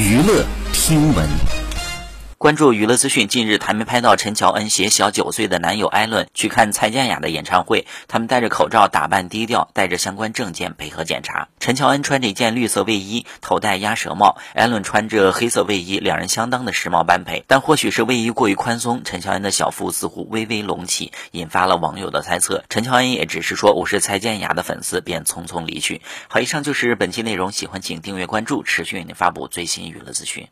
娱乐听闻。关注娱乐资讯，近日台媒拍到陈乔恩携小九岁的男友艾伦去看蔡健雅的演唱会，他们戴着口罩，打扮低调，带着相关证件配合检查。陈乔恩穿着一件绿色卫衣，头戴鸭舌帽，艾伦穿着黑色卫衣，两人相当的时髦般配。但或许是卫衣过于宽松，陈乔恩的小腹似乎微微隆起，引发了网友的猜测。陈乔恩也只是说我是蔡健雅的粉丝，便匆匆离去。好，以上就是本期内容，喜欢请订阅关注，持续为您发布最新娱乐资讯。